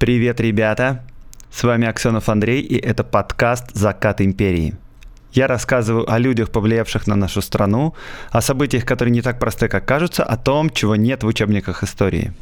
Привет, ребята! С вами Аксенов Андрей, и это подкаст «Закат империи». Я рассказываю о людях, повлиявших на нашу страну, о событиях, которые не так просты, как кажутся, о том, чего нет в учебниках истории.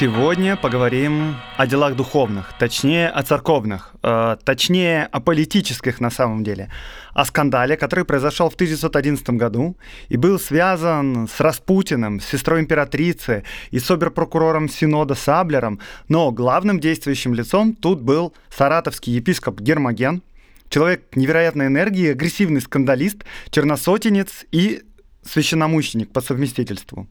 Сегодня поговорим о делах духовных, точнее о церковных, э, точнее о политических на самом деле, о скандале, который произошел в 1911 году и был связан с Распутиным, с сестрой императрицы и с оберпрокурором Синода Саблером, но главным действующим лицом тут был саратовский епископ Гермоген, человек невероятной энергии, агрессивный скандалист, черносотенец и священномученик по совместительству.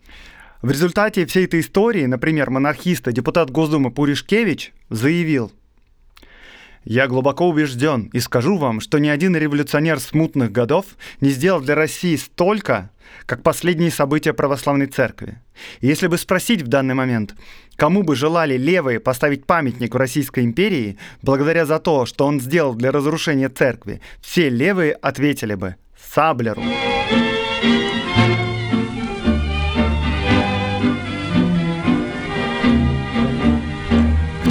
В результате всей этой истории, например, монархиста, депутат Госдумы Пуришкевич заявил, я глубоко убежден и скажу вам, что ни один революционер смутных годов не сделал для России столько, как последние события православной церкви. И если бы спросить в данный момент, кому бы желали левые поставить памятник в Российской империи, благодаря за то, что он сделал для разрушения церкви, все левые ответили бы «Саблеру».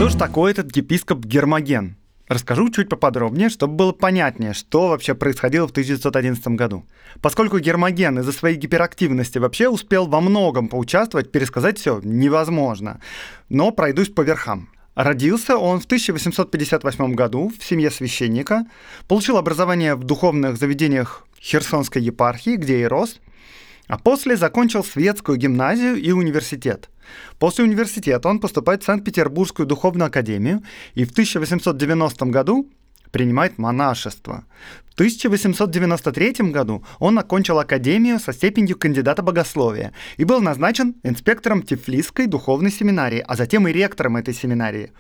Кто же такой этот епископ Гермоген? Расскажу чуть поподробнее, чтобы было понятнее, что вообще происходило в 1911 году. Поскольку Гермоген из-за своей гиперактивности вообще успел во многом поучаствовать, пересказать все невозможно. Но пройдусь по верхам. Родился он в 1858 году в семье священника, получил образование в духовных заведениях Херсонской епархии, где и рос, а после закончил светскую гимназию и университет – После университета он поступает в Санкт-Петербургскую духовную академию и в 1890 году принимает монашество. В 1893 году он окончил академию со степенью кандидата богословия и был назначен инспектором Тифлисской духовной семинарии, а затем и ректором этой семинарии.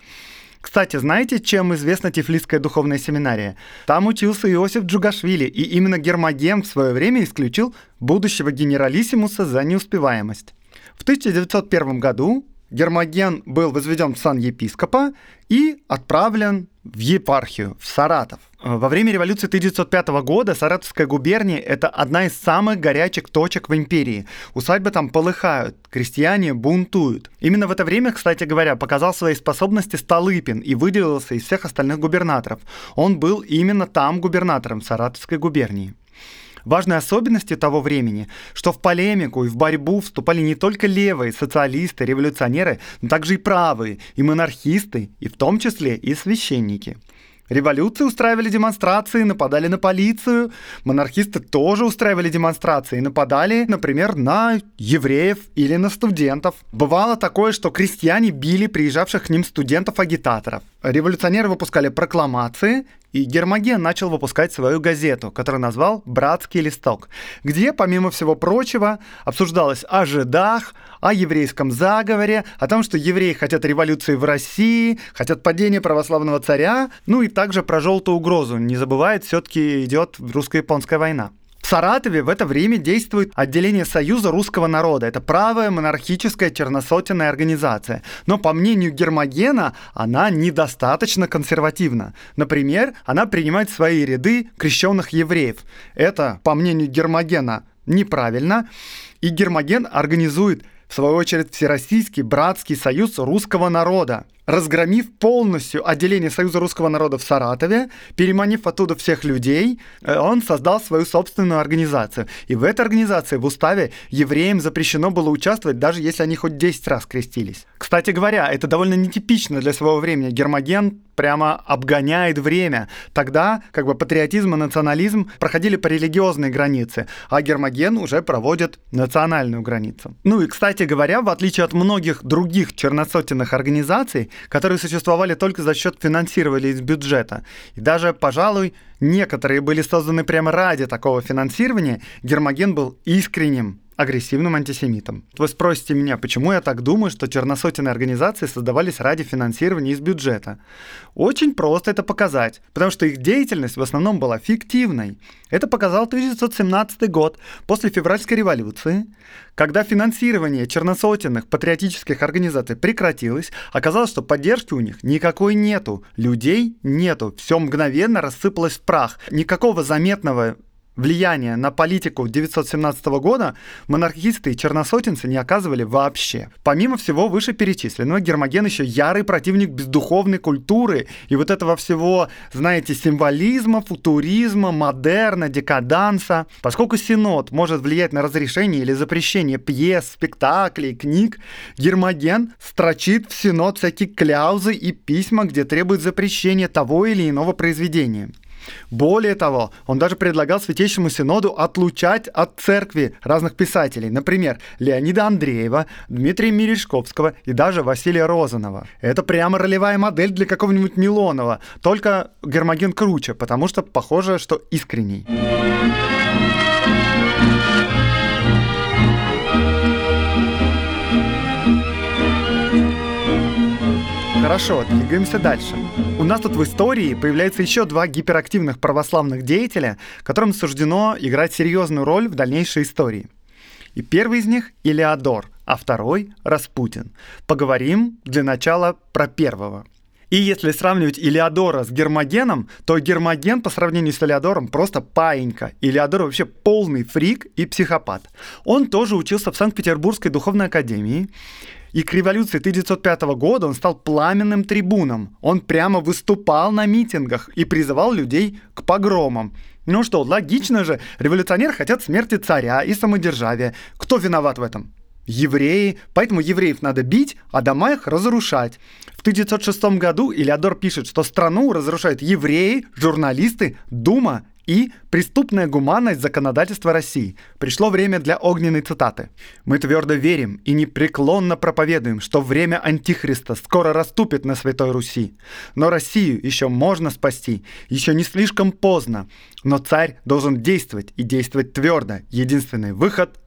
Кстати, знаете, чем известна Тифлисская духовная семинария? Там учился Иосиф Джугашвили, и именно Гермоген в свое время исключил будущего генералиссимуса за неуспеваемость. В 1901 году Гермоген был возведен в сан епископа и отправлен в епархию, в Саратов. Во время революции 1905 года Саратовская губерния – это одна из самых горячих точек в империи. Усадьбы там полыхают, крестьяне бунтуют. Именно в это время, кстати говоря, показал свои способности Столыпин и выделился из всех остальных губернаторов. Он был именно там губернатором Саратовской губернии. Важной особенностью того времени, что в полемику и в борьбу вступали не только левые, социалисты, революционеры, но также и правые, и монархисты, и в том числе и священники. Революции устраивали демонстрации, нападали на полицию. Монархисты тоже устраивали демонстрации, нападали, например, на евреев или на студентов. Бывало такое, что крестьяне били приезжавших к ним студентов-агитаторов. Революционеры выпускали прокламации, и Гермоген начал выпускать свою газету, которую назвал «Братский листок», где, помимо всего прочего, обсуждалось о жидах, о еврейском заговоре, о том, что евреи хотят революции в России, хотят падения православного царя, ну и также про желтую угрозу. Не забывает, все-таки идет русско-японская война. В Саратове в это время действует отделение Союза русского народа. Это правая монархическая черносотенная организация. Но по мнению Гермогена, она недостаточно консервативна. Например, она принимает в свои ряды крещенных евреев. Это, по мнению Гермогена, неправильно. И Гермоген организует в свою очередь, Всероссийский братский союз русского народа, разгромив полностью отделение Союза русского народа в Саратове, переманив оттуда всех людей, э, он создал свою собственную организацию. И в этой организации в уставе евреям запрещено было участвовать, даже если они хоть 10 раз крестились. Кстати говоря, это довольно нетипично для своего времени. Гермоген прямо обгоняет время. Тогда как бы патриотизм и национализм проходили по религиозной границе, а Гермоген уже проводит национальную границу. Ну и, кстати говоря, в отличие от многих других черносотенных организаций, которые существовали только за счет финансирования из бюджета, и даже, пожалуй, некоторые были созданы прямо ради такого финансирования, Гермоген был искренним агрессивным антисемитом. Вы спросите меня, почему я так думаю, что черносотенные организации создавались ради финансирования из бюджета? Очень просто это показать, потому что их деятельность в основном была фиктивной. Это показал 1917 год, после февральской революции, когда финансирование черносотенных патриотических организаций прекратилось, оказалось, что поддержки у них никакой нету, людей нету, все мгновенно рассыпалось в прах. Никакого заметного влияния на политику 1917 года монархисты и черносотенцы не оказывали вообще. Помимо всего вышеперечисленного, Гермоген еще ярый противник бездуховной культуры и вот этого всего, знаете, символизма, футуризма, модерна, декаданса. Поскольку Синод может влиять на разрешение или запрещение пьес, спектаклей, книг, Гермоген строчит в Синод всякие кляузы и письма, где требует запрещения того или иного произведения. Более того, он даже предлагал Святейшему Синоду отлучать от церкви разных писателей, например, Леонида Андреева, Дмитрия Мережковского и даже Василия Розанова. Это прямо ролевая модель для какого-нибудь Милонова, только Гермоген круче, потому что похоже, что искренний. Хорошо, двигаемся дальше. У нас тут в истории появляется еще два гиперактивных православных деятеля, которым суждено играть серьезную роль в дальнейшей истории. И первый из них — Илеодор, а второй — Распутин. Поговорим для начала про первого. И если сравнивать Илеодора с Гермогеном, то Гермоген по сравнению с Илеодором просто паинька. Илеодор вообще полный фрик и психопат. Он тоже учился в Санкт-Петербургской духовной академии. И к революции 1905 года он стал пламенным трибуном. Он прямо выступал на митингах и призывал людей к погромам. Ну что, логично же, революционеры хотят смерти царя и самодержавия. Кто виноват в этом? евреи, поэтому евреев надо бить, а дома их разрушать. В 1906 году Илеодор пишет, что страну разрушают евреи, журналисты, Дума и преступная гуманность законодательства России. Пришло время для огненной цитаты. «Мы твердо верим и непреклонно проповедуем, что время Антихриста скоро расступит на Святой Руси. Но Россию еще можно спасти, еще не слишком поздно. Но царь должен действовать и действовать твердо. Единственный выход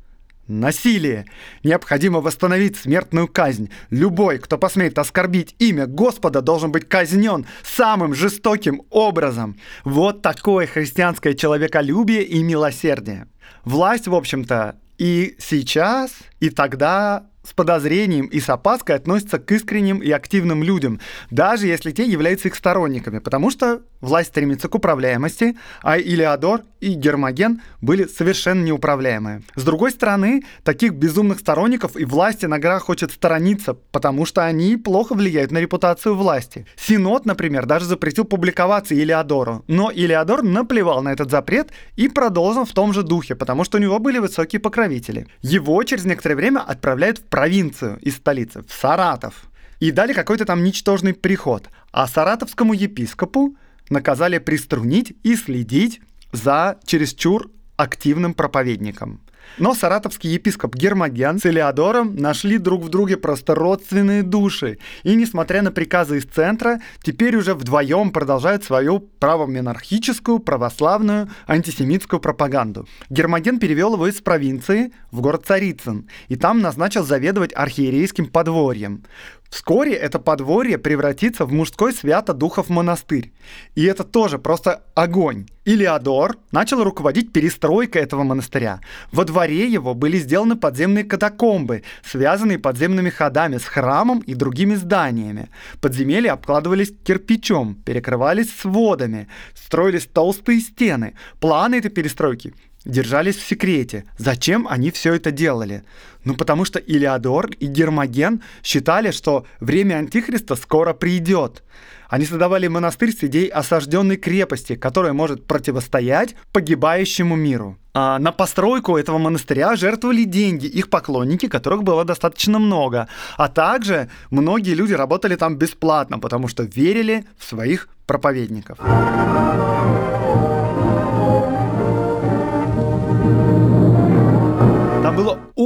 Насилие. Необходимо восстановить смертную казнь. Любой, кто посмеет оскорбить имя Господа, должен быть казнен самым жестоким образом. Вот такое христианское человеколюбие и милосердие. Власть, в общем-то, и сейчас, и тогда с подозрением и с опаской относятся к искренним и активным людям, даже если те являются их сторонниками, потому что власть стремится к управляемости, а Илеодор и Гермоген были совершенно неуправляемые. С другой стороны, таких безумных сторонников и власть иногда хочет сторониться, потому что они плохо влияют на репутацию власти. Синод, например, даже запретил публиковаться Илеодору, но Илеодор наплевал на этот запрет и продолжил в том же духе, потому что у него были высокие покровители. Его через некоторое время отправляют в провинцию из столицы, в Саратов. И дали какой-то там ничтожный приход. А саратовскому епископу наказали приструнить и следить за чересчур активным проповедником. Но саратовский епископ Гермоген с Элеодором нашли друг в друге просто родственные души. И, несмотря на приказы из центра, теперь уже вдвоем продолжают свою правомонархическую, православную, антисемитскую пропаганду. Гермоген перевел его из провинции в город Царицын, и там назначил заведовать архиерейским подворьем. Вскоре это подворье превратится в мужской свято-духов монастырь. И это тоже просто огонь. Илиадор начал руководить перестройкой этого монастыря. Во дворе его были сделаны подземные катакомбы, связанные подземными ходами с храмом и другими зданиями. Подземелья обкладывались кирпичом, перекрывались сводами, строились толстые стены. Планы этой перестройки держались в секрете. Зачем они все это делали? Ну, потому что Илиадор и Гермоген считали, что время Антихриста скоро придет. Они создавали монастырь с идеей осажденной крепости, которая может противостоять погибающему миру. А на постройку этого монастыря жертвовали деньги их поклонники, которых было достаточно много. А также многие люди работали там бесплатно, потому что верили в своих проповедников.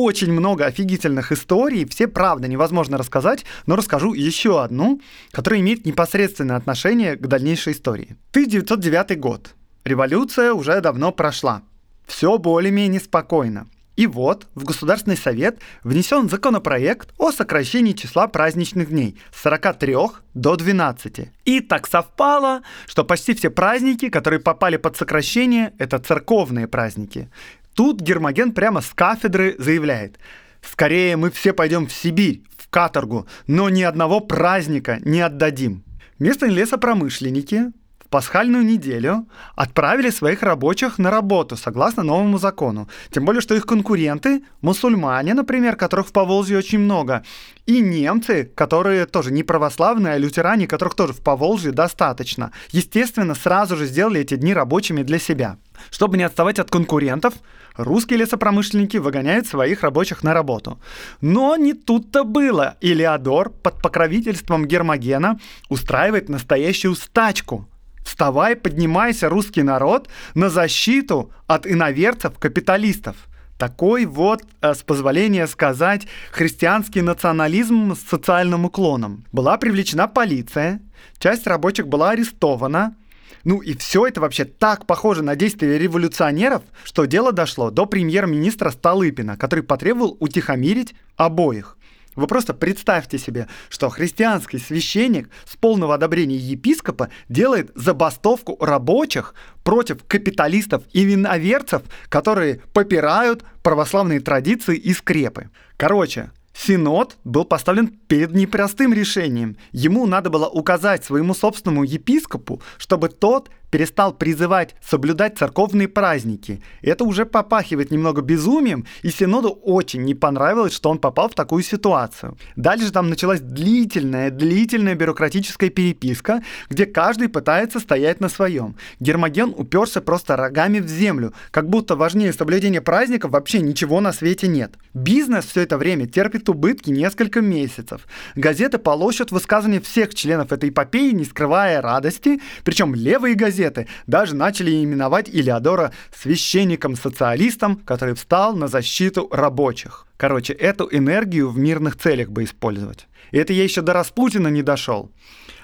Очень много офигительных историй, все, правда, невозможно рассказать, но расскажу еще одну, которая имеет непосредственное отношение к дальнейшей истории. 1909 год. Революция уже давно прошла. Все более-менее спокойно. И вот в Государственный совет внесен законопроект о сокращении числа праздничных дней с 43 до 12. И так совпало, что почти все праздники, которые попали под сокращение, это церковные праздники. Тут Гермоген прямо с кафедры заявляет, скорее мы все пойдем в Сибирь, в каторгу, но ни одного праздника не отдадим. Местные лесопромышленники пасхальную неделю отправили своих рабочих на работу согласно новому закону. Тем более, что их конкуренты, мусульмане, например, которых в Поволжье очень много, и немцы, которые тоже не православные, а лютеране, которых тоже в Поволжье достаточно, естественно, сразу же сделали эти дни рабочими для себя. Чтобы не отставать от конкурентов, русские лесопромышленники выгоняют своих рабочих на работу. Но не тут-то было. Илеодор под покровительством Гермогена устраивает настоящую стачку – Вставай, поднимайся, русский народ, на защиту от иноверцев-капиталистов. Такой вот, э, с позволения сказать, христианский национализм с социальным уклоном. Была привлечена полиция, часть рабочих была арестована, ну и все это вообще так похоже на действия революционеров, что дело дошло до премьер-министра Столыпина, который потребовал утихомирить обоих. Вы просто представьте себе, что христианский священник с полного одобрения епископа делает забастовку рабочих против капиталистов и виноверцев, которые попирают православные традиции и скрепы. Короче, Синод был поставлен перед непростым решением. Ему надо было указать своему собственному епископу, чтобы тот перестал призывать соблюдать церковные праздники. Это уже попахивает немного безумием, и Синоду очень не понравилось, что он попал в такую ситуацию. Дальше там началась длительная, длительная бюрократическая переписка, где каждый пытается стоять на своем. Гермоген уперся просто рогами в землю, как будто важнее соблюдения праздников вообще ничего на свете нет. Бизнес все это время терпит убытки несколько месяцев. Газеты полощут высказывания всех членов этой эпопеи, не скрывая радости, причем левые газеты газеты даже начали именовать Илеодора священником-социалистом, который встал на защиту рабочих. Короче, эту энергию в мирных целях бы использовать. И это я еще до Распутина не дошел.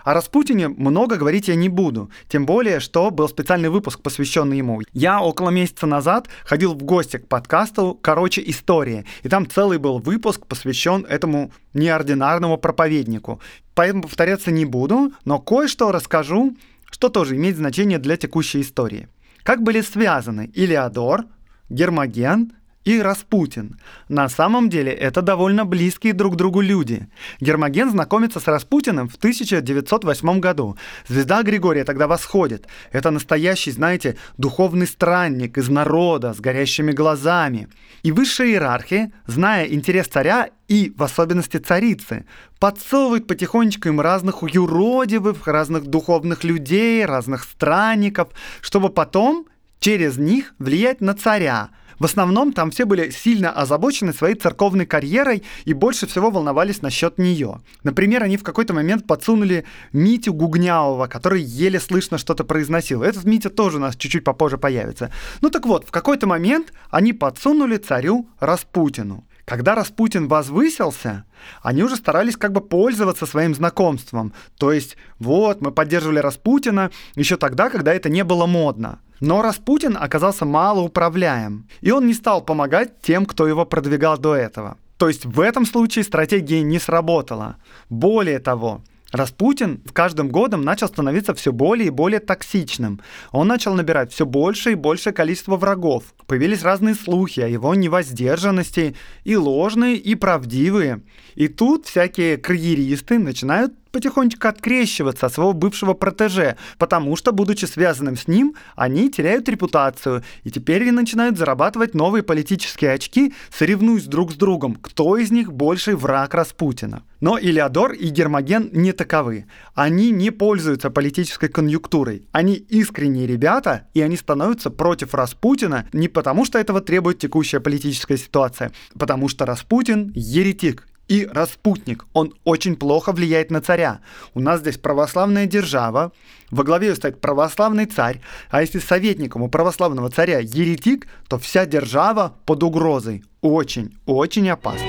О Распутине много говорить я не буду, тем более, что был специальный выпуск, посвященный ему. Я около месяца назад ходил в гости к подкасту «Короче, история», и там целый был выпуск, посвящен этому неординарному проповеднику. Поэтому повторяться не буду, но кое-что расскажу что тоже имеет значение для текущей истории. Как были связаны Илеодор, Гермоген и Распутин. На самом деле это довольно близкие друг другу люди. Гермоген знакомится с Распутиным в 1908 году. Звезда Григория тогда восходит. Это настоящий, знаете, духовный странник из народа с горящими глазами. И высшая иерархия, зная интерес царя и, в особенности, царицы, подсовывает потихонечку им разных юродивых, разных духовных людей, разных странников, чтобы потом через них влиять на царя, в основном там все были сильно озабочены своей церковной карьерой и больше всего волновались насчет нее. Например, они в какой-то момент подсунули Митю Гугнявого, который еле слышно что-то произносил. Этот Митя тоже у нас чуть-чуть попозже появится. Ну так вот, в какой-то момент они подсунули царю Распутину. Когда Распутин возвысился, они уже старались как бы пользоваться своим знакомством. То есть, вот, мы поддерживали Распутина еще тогда, когда это не было модно. Но Распутин оказался малоуправляем, и он не стал помогать тем, кто его продвигал до этого. То есть в этом случае стратегия не сработала. Более того, Распутин в каждым годом начал становиться все более и более токсичным. Он начал набирать все больше и большее количество врагов. Появились разные слухи о его невоздержанности, и ложные, и правдивые. И тут всякие карьеристы начинают потихонечку открещиваться от своего бывшего протеже, потому что, будучи связанным с ним, они теряют репутацию, и теперь они начинают зарабатывать новые политические очки, соревнуясь друг с другом, кто из них больший враг Распутина. Но Илеодор и Гермоген не таковы. Они не пользуются политической конъюнктурой. Они искренние ребята, и они становятся против Распутина не потому, что этого требует текущая политическая ситуация, потому что Распутин еретик, и распутник. Он очень плохо влияет на царя. У нас здесь православная держава, во главе стоит православный царь, а если советником у православного царя еретик, то вся держава под угрозой. Очень, очень опасно.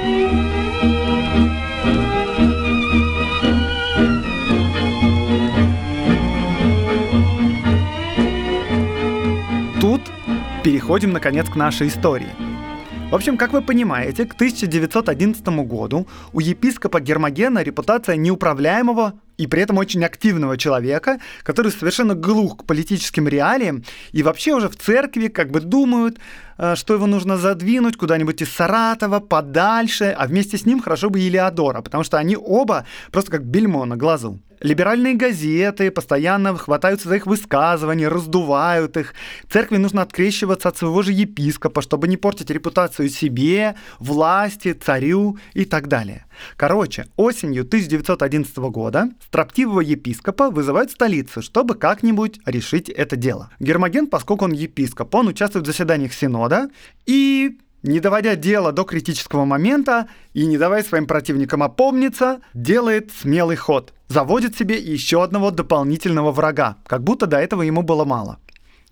Тут переходим, наконец, к нашей истории. В общем, как вы понимаете, к 1911 году у епископа Гермогена репутация неуправляемого и при этом очень активного человека, который совершенно глух к политическим реалиям и вообще уже в церкви как бы думают, э, что его нужно задвинуть куда-нибудь из Саратова, подальше, а вместе с ним хорошо бы Илиадора, потому что они оба просто как бельмо на глазу. Либеральные газеты постоянно хватаются за их высказывания, раздувают их. Церкви нужно открещиваться от своего же епископа, чтобы не портить репутацию себе, власти, царю и так далее. Короче, осенью 1911 года строптивого епископа вызывают в столицу, чтобы как-нибудь решить это дело. Гермоген, поскольку он епископ, он участвует в заседаниях Синода и не доводя дело до критического момента и не давая своим противникам опомниться, делает смелый ход. Заводит себе еще одного дополнительного врага, как будто до этого ему было мало.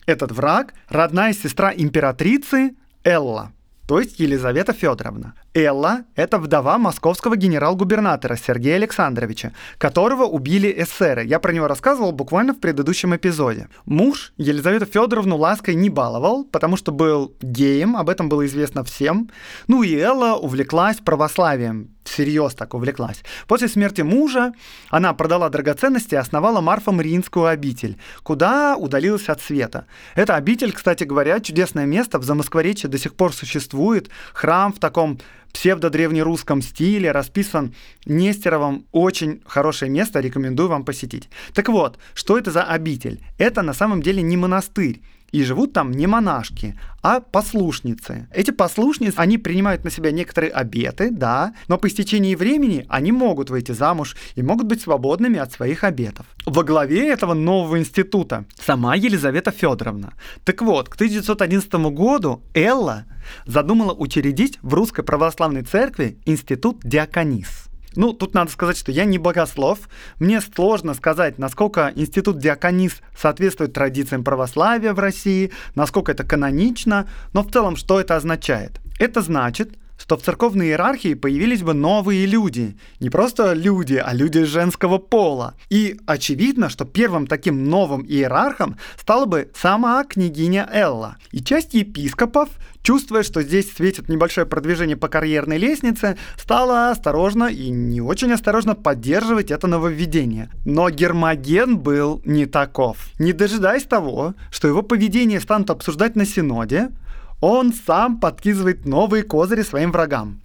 Этот враг – родная сестра императрицы Элла, то есть Елизавета Федоровна. Элла – это вдова московского генерал-губернатора Сергея Александровича, которого убили эсеры. Я про него рассказывал буквально в предыдущем эпизоде. Муж Елизавету Федоровну лаской не баловал, потому что был геем, об этом было известно всем. Ну и Элла увлеклась православием, всерьез так увлеклась. После смерти мужа она продала драгоценности и основала Марфа-Мариинскую обитель, куда удалилась от света. Эта обитель, кстати говоря, чудесное место, в Замоскворечье до сих пор существует, храм в таком псевдодревнерусском стиле, расписан Нестеровым. Очень хорошее место, рекомендую вам посетить. Так вот, что это за обитель? Это на самом деле не монастырь. И живут там не монашки, а послушницы. Эти послушницы, они принимают на себя некоторые обеты, да, но по истечении времени они могут выйти замуж и могут быть свободными от своих обетов. Во главе этого нового института сама Елизавета Федоровна. Так вот, к 1911 году Элла задумала учредить в Русской Православной Церкви институт диаконис. Ну, тут надо сказать, что я не богослов. Мне сложно сказать, насколько институт диаконис соответствует традициям православия в России, насколько это канонично, но в целом что это означает? Это значит, что в церковной иерархии появились бы новые люди. Не просто люди, а люди женского пола. И очевидно, что первым таким новым иерархом стала бы сама княгиня Элла. И часть епископов, чувствуя, что здесь светит небольшое продвижение по карьерной лестнице, стала осторожно и не очень осторожно поддерживать это нововведение. Но Гермоген был не таков. Не дожидаясь того, что его поведение станут обсуждать на Синоде, он сам подкидывает новые козыри своим врагам.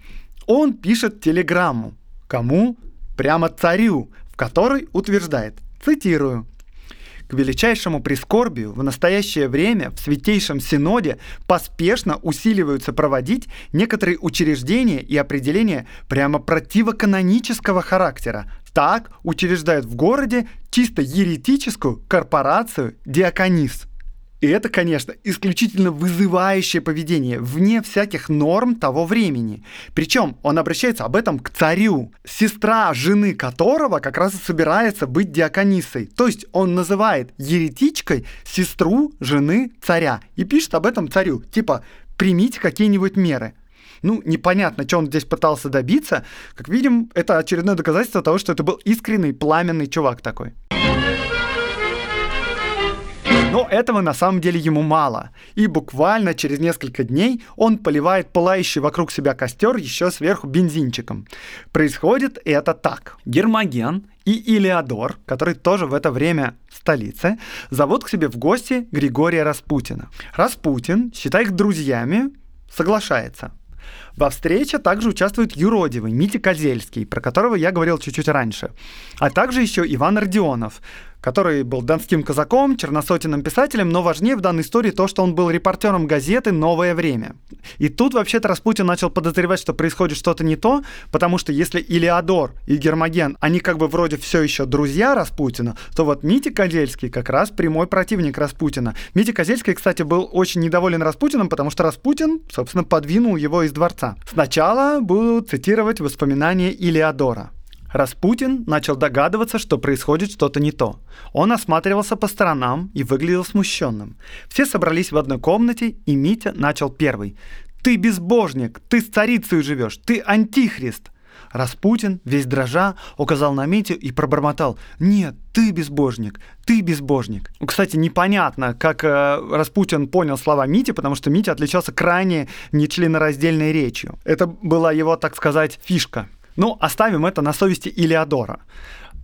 Он пишет телеграмму. Кому? Прямо царю, в которой утверждает, цитирую, к величайшему прискорбию в настоящее время в Святейшем Синоде поспешно усиливаются проводить некоторые учреждения и определения прямо противоканонического характера. Так учреждают в городе чисто еретическую корпорацию «Диаконис». И это, конечно, исключительно вызывающее поведение, вне всяких норм того времени. Причем он обращается об этом к царю, сестра жены которого как раз и собирается быть диаконисой. То есть он называет еретичкой сестру жены царя и пишет об этом царю. Типа, примите какие-нибудь меры. Ну, непонятно, что он здесь пытался добиться. Как видим, это очередное доказательство того, что это был искренний, пламенный чувак такой. Но этого на самом деле ему мало. И буквально через несколько дней он поливает пылающий вокруг себя костер еще сверху бензинчиком. Происходит это так. Гермоген и Илеодор, который тоже в это время столице, зовут к себе в гости Григория Распутина. Распутин, считая их друзьями, соглашается. Во встрече также участвует юродивый Митя Козельский, про которого я говорил чуть-чуть раньше, а также еще Иван Родионов, который был донским казаком, черносотенным писателем, но важнее в данной истории то, что он был репортером газеты «Новое время». И тут вообще-то Распутин начал подозревать, что происходит что-то не то, потому что если Илиадор и Гермоген, они как бы вроде все еще друзья Распутина, то вот Митя Козельский как раз прямой противник Распутина. Митя Козельский, кстати, был очень недоволен Распутиным, потому что Распутин, собственно, подвинул его из дворца. Сначала буду цитировать воспоминания Илиадора. Распутин начал догадываться, что происходит что-то не то. Он осматривался по сторонам и выглядел смущенным. Все собрались в одной комнате, и Митя начал первый. «Ты безбожник! Ты с царицей живешь! Ты антихрист!» Распутин, весь дрожа, указал на Митю и пробормотал «Нет, ты безбожник, ты безбожник». Ну, кстати, непонятно, как э, Распутин понял слова Мити, потому что Митя отличался крайне нечленораздельной речью. Это была его, так сказать, фишка. Ну, оставим это на совести Илиадора.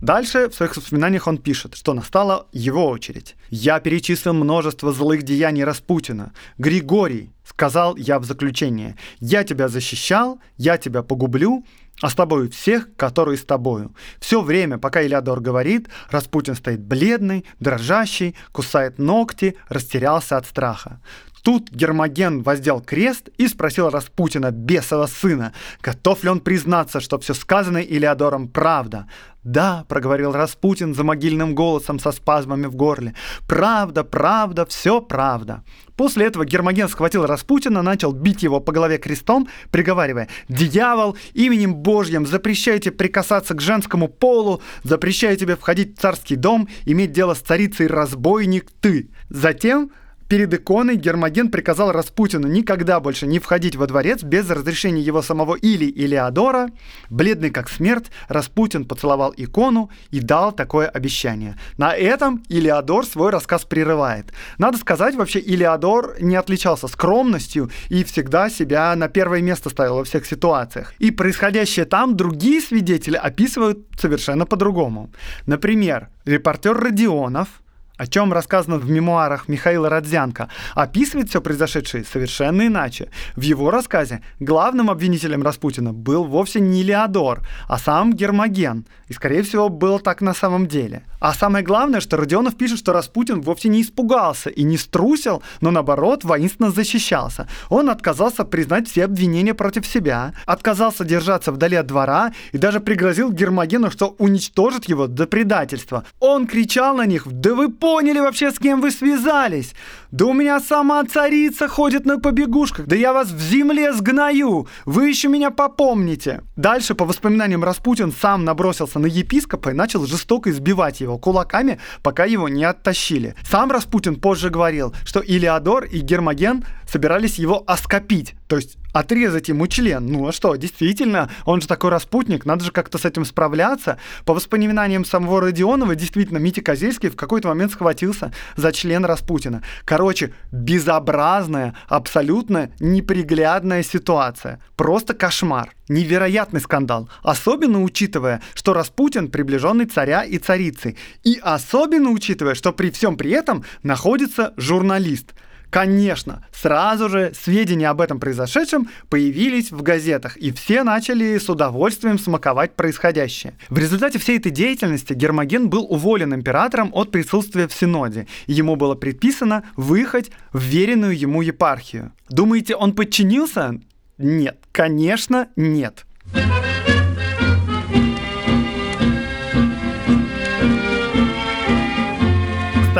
Дальше в своих воспоминаниях он пишет, что настала его очередь. «Я перечислил множество злых деяний Распутина. Григорий, сказал я в заключение, я тебя защищал, я тебя погублю, а с тобою всех, которые с тобою. Все время, пока Илиадор говорит, Распутин стоит бледный, дрожащий, кусает ногти, растерялся от страха. Тут Гермоген воздел крест и спросил Распутина, бесова сына, готов ли он признаться, что все сказанное Илиадором правда. «Да», — проговорил Распутин за могильным голосом со спазмами в горле, «правда, правда, все правда». После этого Гермоген схватил Распутина, начал бить его по голове крестом, приговаривая «Дьявол, именем Божьим запрещайте прикасаться к женскому полу, запрещаю тебе входить в царский дом, иметь дело с царицей разбойник ты». Затем Перед иконой Гермоген приказал Распутину никогда больше не входить во дворец без разрешения его самого или Илеодора. Бледный как смерть, Распутин поцеловал икону и дал такое обещание. На этом Илеодор свой рассказ прерывает. Надо сказать, вообще Илеодор не отличался скромностью и всегда себя на первое место ставил во всех ситуациях. И происходящее там другие свидетели описывают совершенно по-другому. Например, репортер Родионов – о чем рассказано в мемуарах Михаила Родзянко, описывает все произошедшее совершенно иначе. В его рассказе главным обвинителем Распутина был вовсе не Леодор, а сам Гермоген. И, скорее всего, было так на самом деле. А самое главное, что Родионов пишет, что Распутин вовсе не испугался и не струсил, но наоборот воинственно защищался. Он отказался признать все обвинения против себя, отказался держаться вдали от двора и даже пригрозил Гермогену, что уничтожит его до предательства. Он кричал на них «Да вы поняли вообще, с кем вы связались? Да у меня сама царица ходит на побегушках, да я вас в земле сгною, вы еще меня попомните». Дальше, по воспоминаниям Распутин, сам набросился на епископа и начал жестоко избивать его кулаками, пока его не оттащили. Сам Распутин позже говорил, что Илиадор и Гермоген собирались его оскопить, то есть отрезать ему член. Ну а что, действительно, он же такой распутник, надо же как-то с этим справляться. По воспоминаниям самого Родионова, действительно, Митя Козельский в какой-то момент схватился за член Распутина. Короче, безобразная, абсолютно неприглядная ситуация. Просто кошмар. Невероятный скандал. Особенно учитывая, что Распутин приближенный царя и царицы. И особенно учитывая, что при всем при этом находится журналист – Конечно, сразу же сведения об этом произошедшем появились в газетах, и все начали с удовольствием смаковать происходящее. В результате всей этой деятельности Гермоген был уволен императором от присутствия в Синоде, и ему было предписано выехать в веренную ему епархию. Думаете, он подчинился? Нет, конечно, нет.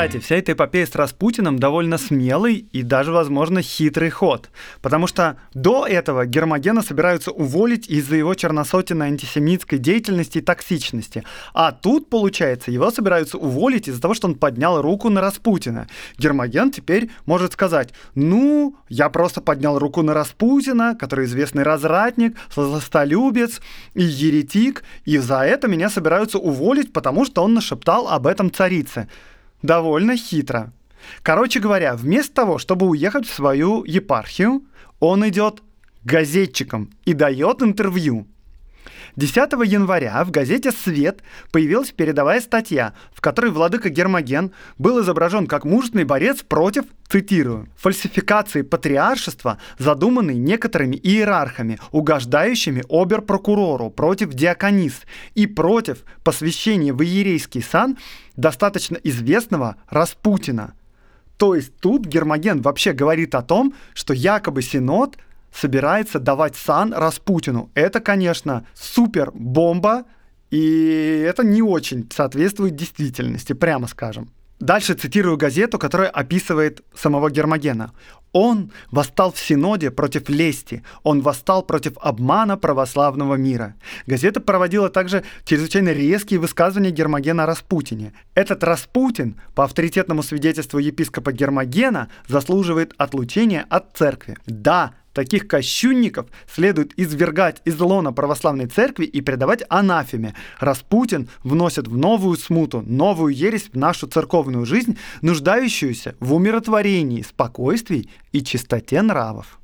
Кстати, вся эта эпопея с Распутиным довольно смелый и даже, возможно, хитрый ход. Потому что до этого Гермогена собираются уволить из-за его черносотенной антисемитской деятельности и токсичности. А тут, получается, его собираются уволить из-за того, что он поднял руку на Распутина. Гермоген теперь может сказать, ну, я просто поднял руку на Распутина, который известный развратник, сластолюбец и еретик, и за это меня собираются уволить, потому что он нашептал об этом царице довольно хитро. Короче говоря, вместо того, чтобы уехать в свою епархию, он идет газетчиком и дает интервью. 10 января в газете «Свет» появилась передовая статья, в которой владыка Гермоген был изображен как мужественный борец против, цитирую, «фальсификации патриаршества, задуманной некоторыми иерархами, угождающими обер-прокурору против диаконис и против посвящения в иерейский сан достаточно известного Распутина». То есть тут Гермоген вообще говорит о том, что якобы Синод – собирается давать сан Распутину. Это, конечно, супер бомба, и это не очень соответствует действительности, прямо скажем. Дальше цитирую газету, которая описывает самого Гермогена. Он восстал в Синоде против лести, он восстал против обмана православного мира. Газета проводила также чрезвычайно резкие высказывания Гермогена о Распутине. Этот Распутин, по авторитетному свидетельству епископа Гермогена, заслуживает отлучения от церкви. Да, Таких кощунников следует извергать из лона православной церкви и предавать анафеме. Распутин вносит в новую смуту, новую ересь в нашу церковную жизнь, нуждающуюся в умиротворении, спокойствии и чистоте нравов.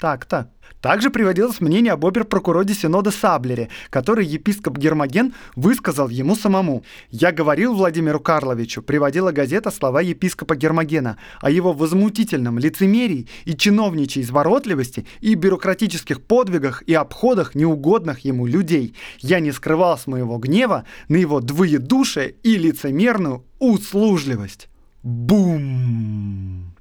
Так-то. Также приводилось мнение об обер-прокуроре Синода Саблере, который епископ Гермоген высказал ему самому. «Я говорил Владимиру Карловичу», приводила газета слова епископа Гермогена о его возмутительном лицемерии и чиновничьей изворотливости и бюрократических подвигах и обходах неугодных ему людей. Я не скрывал с моего гнева на его двоедушие и лицемерную услужливость. Бум!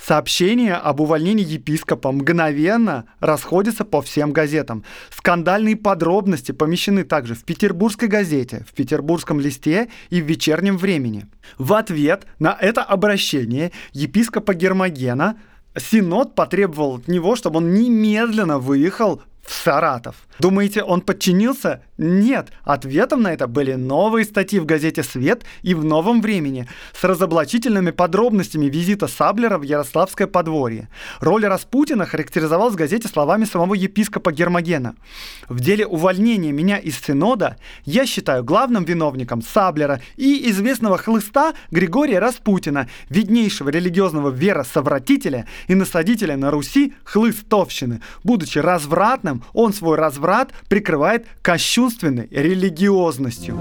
Сообщение об увольнении епископа мгновенно расходится по всем газетам. Скандальные подробности помещены также в Петербургской газете, в Петербургском листе и в вечернем времени. В ответ на это обращение епископа Гермогена Синод потребовал от него, чтобы он немедленно выехал Саратов. Думаете, он подчинился? Нет. Ответом на это были новые статьи в газете «Свет» и в «Новом времени» с разоблачительными подробностями визита Саблера в Ярославское подворье. Роль Распутина характеризовалась в газете словами самого епископа Гермогена. «В деле увольнения меня из Синода я считаю главным виновником Саблера и известного хлыста Григория Распутина, виднейшего религиозного веросовратителя и насадителя на Руси хлыстовщины, будучи развратным он свой разврат прикрывает кощунственной религиозностью.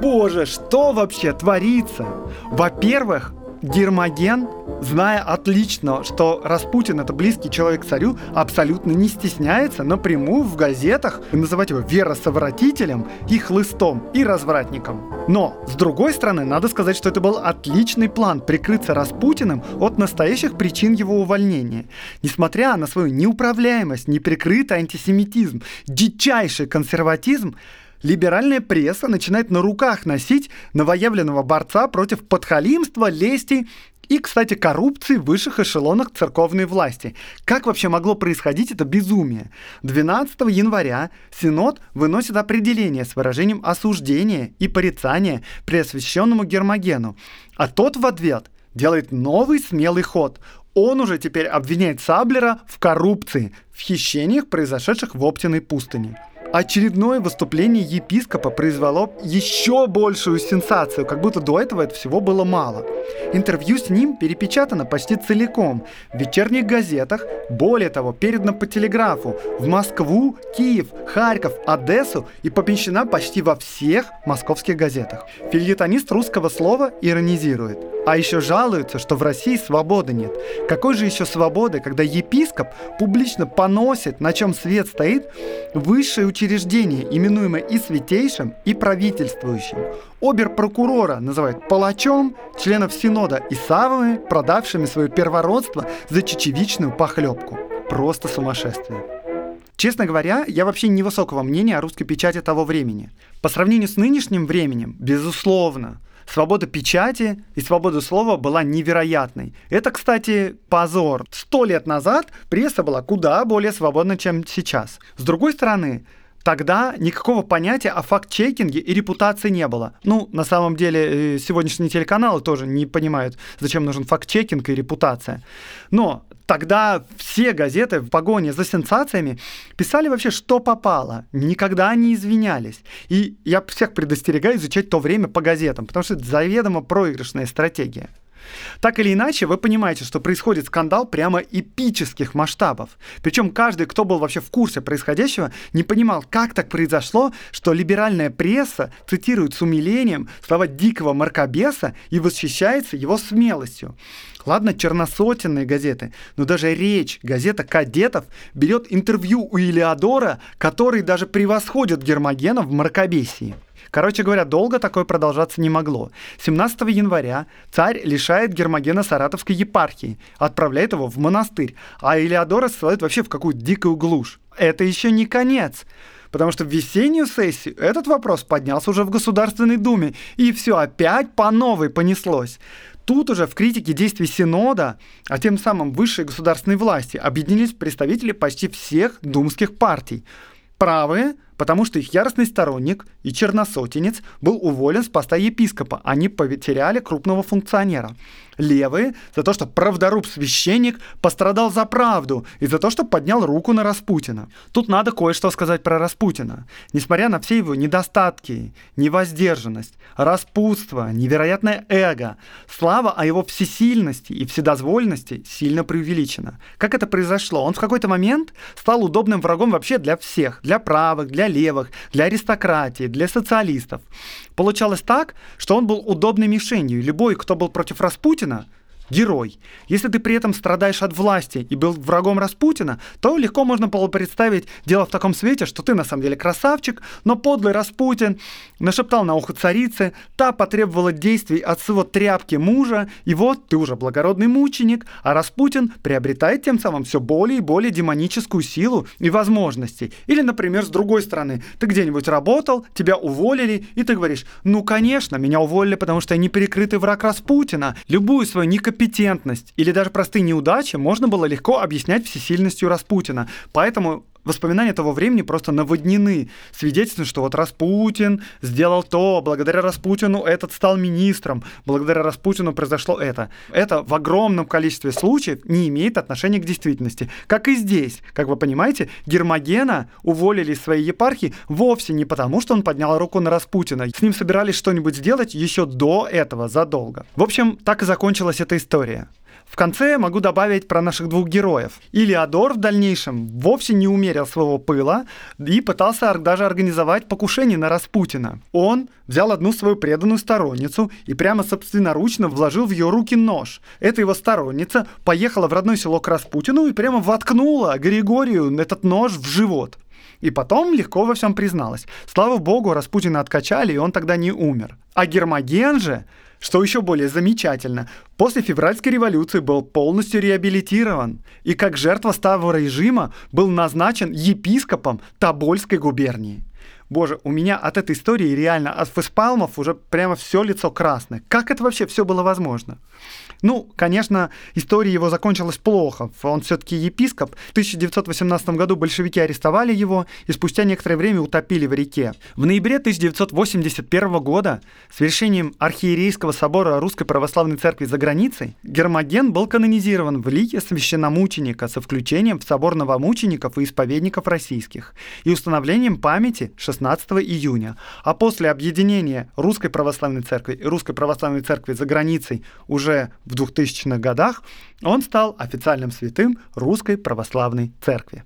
Боже, что вообще творится? Во-первых, Гермоген, зная отлично, что Распутин это близкий человек царю, абсолютно не стесняется напрямую в газетах называть его веросовратителем и хлыстом, и развратником. Но, с другой стороны, надо сказать, что это был отличный план прикрыться Распутиным от настоящих причин его увольнения. Несмотря на свою неуправляемость, неприкрытый антисемитизм, дичайший консерватизм, либеральная пресса начинает на руках носить новоявленного борца против подхалимства, лести и, кстати, коррупции в высших эшелонах церковной власти. Как вообще могло происходить это безумие? 12 января Синод выносит определение с выражением осуждения и порицания преосвященному Гермогену, а тот в ответ делает новый смелый ход. Он уже теперь обвиняет Саблера в коррупции, в хищениях, произошедших в Оптиной пустыне. Очередное выступление епископа произвело еще большую сенсацию, как будто до этого это всего было мало. Интервью с ним перепечатано почти целиком в вечерних газетах, более того, передано по телеграфу в Москву, Киев, Харьков, Одессу и помещена почти во всех московских газетах. Фильетонист русского слова иронизирует. А еще жалуются, что в России свободы нет. Какой же еще свободы, когда епископ публично поносит, на чем свет стоит, высшее учреждение, именуемое и святейшим, и правительствующим. Обер-прокурора называют палачом, членов Синода и самыми продавшими свое первородство за чечевичную похлебку. Просто сумасшествие. Честно говоря, я вообще невысокого мнения о русской печати того времени. По сравнению с нынешним временем, безусловно, свобода печати и свобода слова была невероятной. Это, кстати, позор. Сто лет назад пресса была куда более свободна, чем сейчас. С другой стороны, Тогда никакого понятия о факт-чекинге и репутации не было. Ну, на самом деле, э, сегодняшние телеканалы тоже не понимают, зачем нужен факт-чекинг и репутация. Но тогда все газеты в погоне за сенсациями писали вообще, что попало. Никогда не извинялись. И я всех предостерегаю изучать то время по газетам, потому что это заведомо проигрышная стратегия. Так или иначе, вы понимаете, что происходит скандал прямо эпических масштабов. Причем каждый, кто был вообще в курсе происходящего, не понимал, как так произошло, что либеральная пресса цитирует с умилением слова дикого маркобеса и восхищается его смелостью. Ладно, черносотенные газеты, но даже речь, газета «Кадетов» берет интервью у Илеодора, который даже превосходит Гермогена в мракобесии. Короче говоря, долго такое продолжаться не могло. 17 января царь лишает Гермогена Саратовской епархии, отправляет его в монастырь, а Илеодора ссылает вообще в какую-то дикую глушь. Это еще не конец. потому что в весеннюю сессию этот вопрос поднялся уже в Государственной Думе, и все опять по новой понеслось. Тут уже в критике действий Синода, а тем самым высшей государственной власти, объединились представители почти всех думских партий. Правые потому что их яростный сторонник и черносотенец был уволен с поста епископа. Они потеряли крупного функционера. Левые за то, что правдоруб священник пострадал за правду и за то, что поднял руку на Распутина. Тут надо кое-что сказать про Распутина. Несмотря на все его недостатки, невоздержанность, распутство, невероятное эго, слава о его всесильности и вседозвольности сильно преувеличена. Как это произошло? Он в какой-то момент стал удобным врагом вообще для всех, для правых, для для левых, для аристократии, для социалистов. Получалось так, что он был удобной мишенью. Любой, кто был против Распутина, герой. Если ты при этом страдаешь от власти и был врагом Распутина, то легко можно было представить дело в таком свете, что ты на самом деле красавчик, но подлый Распутин нашептал на ухо царице, та потребовала действий от своего тряпки мужа, и вот ты уже благородный мученик, а Распутин приобретает тем самым все более и более демоническую силу и возможности. Или, например, с другой стороны, ты где-нибудь работал, тебя уволили, и ты говоришь, ну, конечно, меня уволили, потому что я неприкрытый враг Распутина, любую свою некомпетентность некомпетентность или даже простые неудачи можно было легко объяснять всесильностью Распутина. Поэтому воспоминания того времени просто наводнены свидетельством, что вот Распутин сделал то, благодаря Распутину этот стал министром, благодаря Распутину произошло это. Это в огромном количестве случаев не имеет отношения к действительности. Как и здесь. Как вы понимаете, Гермогена уволили из своей епархии вовсе не потому, что он поднял руку на Распутина. С ним собирались что-нибудь сделать еще до этого, задолго. В общем, так и закончилась эта история. В конце могу добавить про наших двух героев. Илиадор в дальнейшем вовсе не умерил своего пыла и пытался даже организовать покушение на Распутина. Он взял одну свою преданную сторонницу и прямо собственноручно вложил в ее руки нож. Эта его сторонница поехала в родное село к Распутину и прямо воткнула Григорию этот нож в живот. И потом легко во всем призналась. Слава богу, Распутина откачали, и он тогда не умер. А Гермоген же что еще более замечательно, после февральской революции был полностью реабилитирован и как жертва старого режима был назначен епископом Тобольской губернии. Боже, у меня от этой истории реально, от фейспалмов уже прямо все лицо красное. Как это вообще все было возможно? Ну, конечно, история его закончилась плохо. Он все-таки епископ. В 1918 году большевики арестовали его и спустя некоторое время утопили в реке. В ноябре 1981 года с решением Архиерейского собора Русской Православной Церкви за границей Гермоген был канонизирован в лике священномученика со включением в собор новомучеников и исповедников российских и установлением памяти 16 июня. А после объединения Русской Православной Церкви и Русской Православной Церкви за границей уже в в 2000-х годах он стал официальным святым Русской Православной Церкви.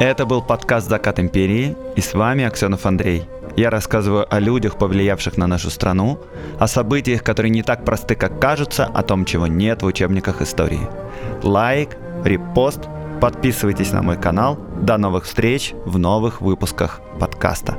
Это был подкаст «Закат империи» и с вами Аксенов Андрей. Я рассказываю о людях, повлиявших на нашу страну, о событиях, которые не так просты, как кажутся, о том, чего нет в учебниках истории. Лайк, репост – Подписывайтесь на мой канал. До новых встреч в новых выпусках подкаста.